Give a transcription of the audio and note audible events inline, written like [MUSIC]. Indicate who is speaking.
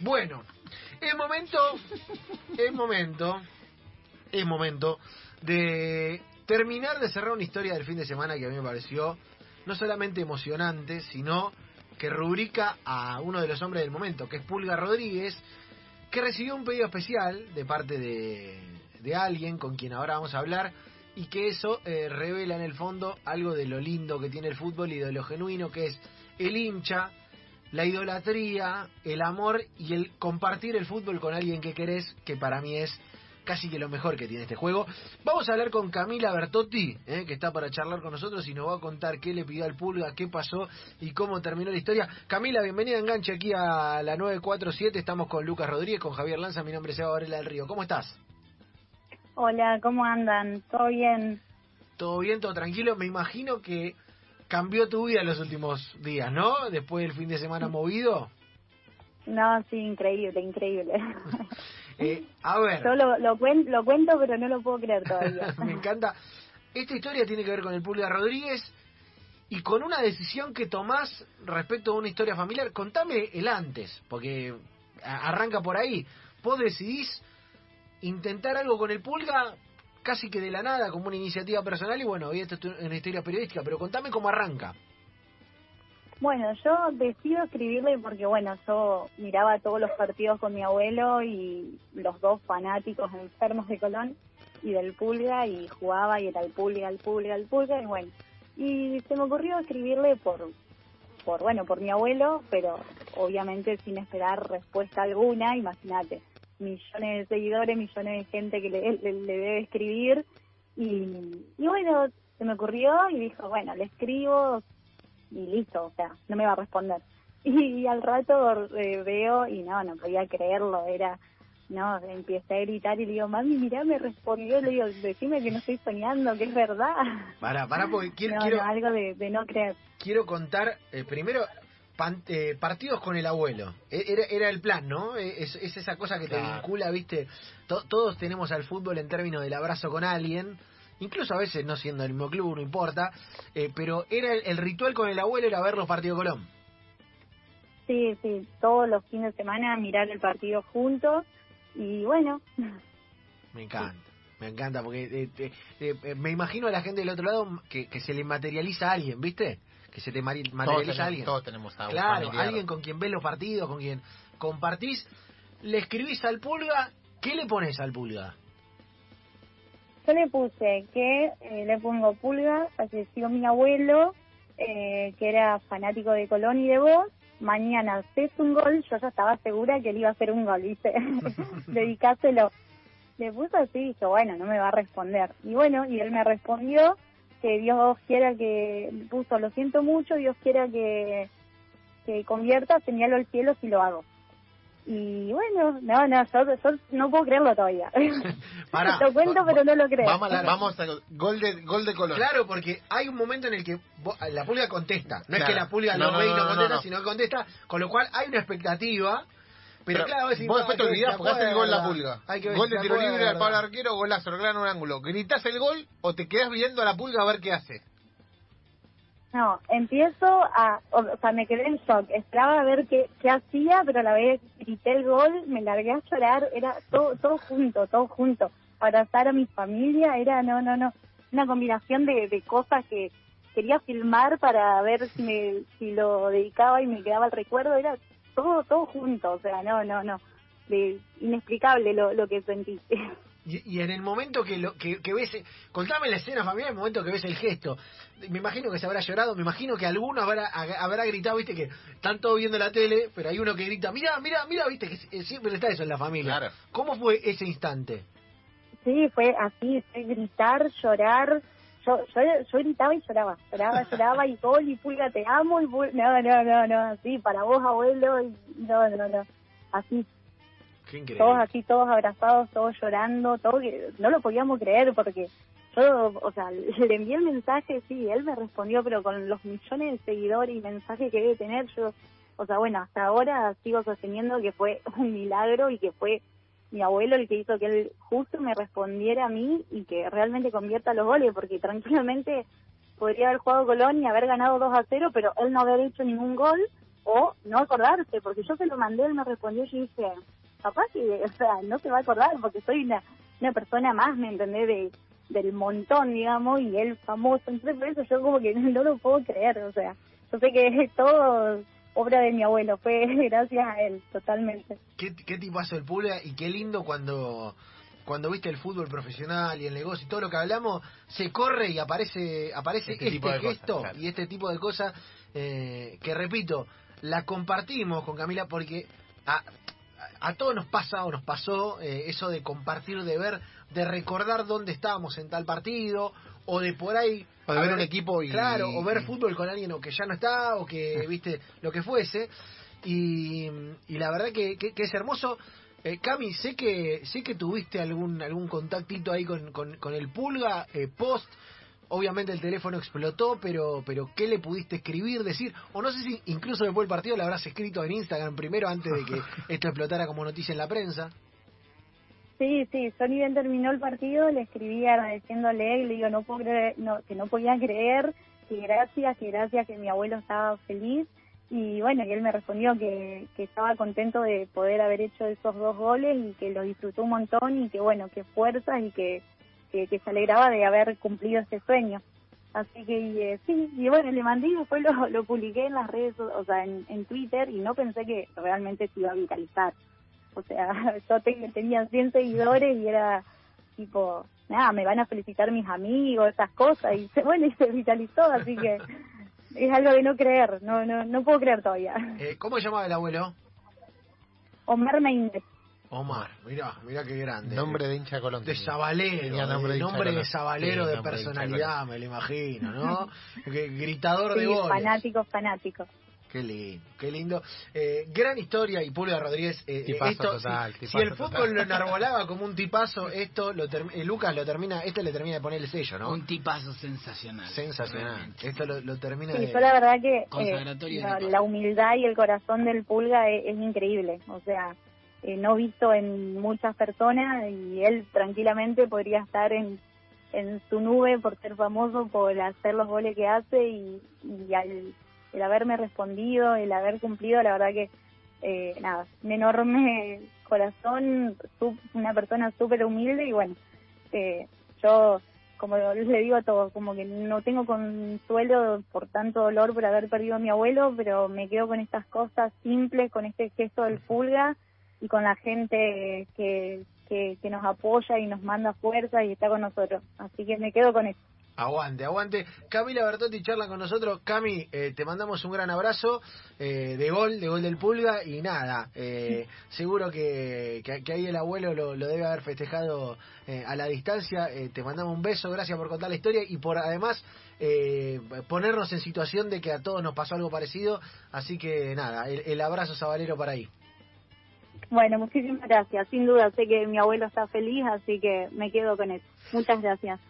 Speaker 1: Bueno, es momento, es momento, es momento de terminar de cerrar una historia del fin de semana que a mí me pareció no solamente emocionante, sino que rubrica a uno de los hombres del momento, que es Pulga Rodríguez, que recibió un pedido especial de parte de, de alguien con quien ahora vamos a hablar y que eso eh, revela en el fondo algo de lo lindo que tiene el fútbol y de lo genuino que es el hincha, la idolatría, el amor y el compartir el fútbol con alguien que querés, que para mí es casi que lo mejor que tiene este juego. Vamos a hablar con Camila Bertotti, eh, que está para charlar con nosotros y nos va a contar qué le pidió al Pulga, qué pasó y cómo terminó la historia. Camila, bienvenida a Enganche aquí a la 947. Estamos con Lucas Rodríguez, con Javier Lanza. Mi nombre es Eva Varela del Río. ¿Cómo estás?
Speaker 2: Hola, ¿cómo andan? ¿Todo bien?
Speaker 1: Todo bien, todo tranquilo. Me imagino que cambió tu vida en los últimos días, ¿no? Después del fin de semana movido.
Speaker 2: No, sí, increíble, increíble. [LAUGHS]
Speaker 1: Eh, a ver.
Speaker 2: Yo lo, lo, lo cuento, pero no lo puedo creer todavía. [LAUGHS]
Speaker 1: Me encanta. Esta historia tiene que ver con el Pulga Rodríguez y con una decisión que tomás respecto a una historia familiar. Contame el antes, porque arranca por ahí. Vos decidís intentar algo con el Pulga casi que de la nada, como una iniciativa personal, y bueno, hoy esto es una historia periodística, pero contame cómo arranca.
Speaker 2: Bueno, yo decido escribirle porque, bueno, yo miraba todos los partidos con mi abuelo y los dos fanáticos enfermos de Colón y del Pulga, y jugaba y era el Pulga, el Pulga, el Pulga, y bueno. Y se me ocurrió escribirle por, por bueno, por mi abuelo, pero obviamente sin esperar respuesta alguna, imagínate millones de seguidores, millones de gente que le, debe escribir. Y, y bueno, se me ocurrió y dijo, bueno, le escribo y listo, o sea, no me va a responder. [LAUGHS] Y, al rato eh, veo y no, no podía creerlo, era, no, empecé a gritar y le digo, mami, mirá, me respondió, le digo, decime que no estoy soñando, que es verdad.
Speaker 1: Para, para, porque quiero... [LAUGHS]
Speaker 2: algo de, no creer.
Speaker 1: Quiero contar, eh, primero, eh, partidos con el abuelo. E, era, era el plan, ¿no? E, es, esa cosa que te vincula, ¿viste? todos tenemos al fútbol en términos del abrazo con alguien, incluso a veces no siendo el mismo club, no importa, eh, pero era el, ritual con el abuelo era ver los partidos Colón.
Speaker 2: Sí, sí, todos los fines de semana mirar el partido juntos y bueno.
Speaker 1: Me encanta. Me encanta porque eh, me imagino a la gente del otro lado que, que se le materializa a alguien, ¿viste? que se te materializa alguien.
Speaker 3: Todos tenemos a
Speaker 1: Claro, alguien con quien ves los partidos, con quien compartís. Le escribís al pulga, ¿qué le pones al pulga?
Speaker 2: Yo le puse que eh, le pongo pulga, falleció mi abuelo, eh, que era fanático de Colón y de vos. Mañana haces un gol, yo ya estaba segura que él iba a hacer un gol, ¿viste? [LAUGHS] [LAUGHS] Dedicáselo. Le puse así y dije, bueno, no me va a responder. Y bueno, y él me respondió que Dios quiera que, puso, lo siento mucho, Dios quiera que, que convierta, señalo al cielo si lo hago. Y bueno, no, no, yo, no puedo creerlo todavía. [LAUGHS] lo cuento, pero no lo creo.
Speaker 3: Vamos, a, vamos gol de gol de color.
Speaker 1: Claro, porque hay un momento en el que la pulga contesta. No es que la pulga no, ve y no, contesta, sino que contesta, con lo cual hay una expectativa pero, claro,
Speaker 3: vos después te olvidás porque hace el gol la pulga. gol de tiro libre al Pablo Arquero, golazo, en un ángulo. ¿Gritas el gol o te quedas viendo a la pulga a ver qué hace?
Speaker 2: No, empiezo a, o, sea, me quedé en shock, esperaba a ver qué, qué hacía, pero a la vez grité el gol, me largué a llorar, era todo, todo junto, todo junto, abrazar a mi familia, era, no, no, no, una combinación de, de cosas que quería filmar para ver si, me, si lo dedicaba y me quedaba el recuerdo, era todo, todo junto, o sea, no, no, no, de, inexplicable lo, lo que sentí. [LAUGHS]
Speaker 1: Y, y, en el momento que, lo, que, que ves, contame la escena familiar, en el momento que ves el gesto, me imagino que se habrá llorado, me imagino que alguno habrá, habrá gritado, viste que están todos viendo la tele, pero hay uno que grita, mira, mira, mira, viste que siempre está eso en la familia.
Speaker 3: Claro.
Speaker 1: ¿Cómo fue ese instante?
Speaker 2: Sí, fue así, fue gritar, llorar, yo, yo, yo gritaba y lloraba, lloraba, lloraba y gol y pulga te amo y no, no, no, no, así para vos abuelo y no, no, no, así. Todos así, todos abrazados, todos llorando, todo no lo podíamos creer porque yo, o sea, le envié el mensaje, sí, él me respondió, pero con los millones de seguidores y mensajes que debe tener, yo, o sea, bueno, hasta ahora sigo sosteniendo que fue un milagro y que fue mi abuelo el que hizo que él justo me respondiera a mí y que realmente convierta los goles, porque tranquilamente podría haber jugado Colón y haber ganado 2 a 0, pero él no haber hecho ningún gol o no acordarse, porque yo se lo mandé, él me respondió y dije, papá que, o sea, no se va a acordar porque soy una, una persona más, ¿me entendés? De, del montón, digamos, y él famoso, entonces por eso yo como que [LAUGHS] no, lo puedo creer, o sea, yo sé que [LAUGHS] es todo obra de mi abuelo, fue [LAUGHS] gracias a él, totalmente.
Speaker 1: ¿Qué, qué tipazo el Pulga y qué lindo cuando cuando viste el fútbol profesional y el negocio y todo lo que hablamos, se corre y aparece aparece este, este gesto y este tipo de cosas eh, que, repito, la compartimos con Camila porque a, a todos nos pasa o nos pasó eh, eso de compartir, de ver, de recordar dónde estábamos en tal partido, o de por ahí...
Speaker 3: O de ver, un equipo y...
Speaker 1: Claro, o ver fútbol con alguien o que ya no está, o que, viste, lo que fuese. Y, y la verdad que, que, es hermoso. Eh, Cami, sé que sé que tuviste algún algún contactito ahí con, con, con el Pulga, eh, post obviamente el teléfono explotó, pero, pero ¿qué le pudiste escribir, decir? O no sé si incluso después del partido le habrás escrito en Instagram primero antes de que [LAUGHS] esto explotara como noticia en la prensa.
Speaker 2: Sí, sí, Sony bien terminó el partido, le escribí agradeciéndole, le digo no puedo creer, no, que no podía creer, que gracias, que gracias, que mi abuelo estaba feliz. Y bueno, y él me respondió que, que estaba contento de poder haber hecho esos dos goles y que lo disfrutó un montón y que bueno, que fuerzas y que que, se alegraba de haber cumplido ese sueño. Así que eh, sí, y bueno, le mandé y después lo, publiqué en las redes, o sea, en, en Twitter y no pensé que realmente se iba a viralizar. O sea, [LAUGHS] yo tenía 100 seguidores y era tipo, nada, me van a felicitar mis amigos, esas cosas, y se, bueno, y se viralizó, así que [LAUGHS] es algo de no creer, no no no puedo creer todavía.
Speaker 1: Eh, ¿Cómo se llamaba el abuelo?
Speaker 2: Omar Meindez.
Speaker 1: Omar, mira, mira qué grande.
Speaker 3: Nombre de hincha
Speaker 1: Colón. De Sabalero, nombre de, nombre de Sabalero de personalidad, me lo imagino, ¿no? [LAUGHS] Gritador de goles.
Speaker 2: fanático, fanático.
Speaker 1: Qué lindo, qué lindo. Eh, gran historia y Pulga Rodríguez. Eh,
Speaker 3: eh esto, total,
Speaker 1: si, el fútbol lo enarbolaba como un tipazo, esto lo eh, Lucas lo termina, este le termina de poner el sello, ¿no?
Speaker 4: Un tipazo sensacional.
Speaker 1: Sensacional. Esto lo, termina
Speaker 2: sí, yo la verdad que la, humildad y el corazón del Pulga es increíble. O sea, eh, no visto en muchas personas y él tranquilamente podría estar en, en su nube por ser famoso, por hacer los goles que hace y, y al, el haberme respondido, el haber cumplido, la verdad que eh, nada, un enorme [LAUGHS] corazón, una persona súper humilde y bueno, eh, yo como le digo a todos, como que no tengo consuelo por tanto dolor por haber perdido a mi abuelo, pero me quedo con estas cosas simples, con este gesto del pulga y con la gente que, que, nos apoya y nos manda fuerza y está con nosotros. Así que me quedo con eso.
Speaker 1: Aguante, aguante. Camila Bertotti charla con nosotros. Cami, eh, te mandamos un gran abrazo eh, de gol, de gol del Pulga. Y nada, eh, seguro que, que, ahí el abuelo lo, debe haber festejado a la distancia. te mandamos un beso, gracias por contar la historia y por además ponernos en situación de que a todos nos pasó algo parecido. Así que nada, el, el abrazo sabalero para ahí.
Speaker 2: Bueno, muchísimas gracias. Sin duda sé que mi abuelo está feliz, así que me quedo con eso. Muchas gracias.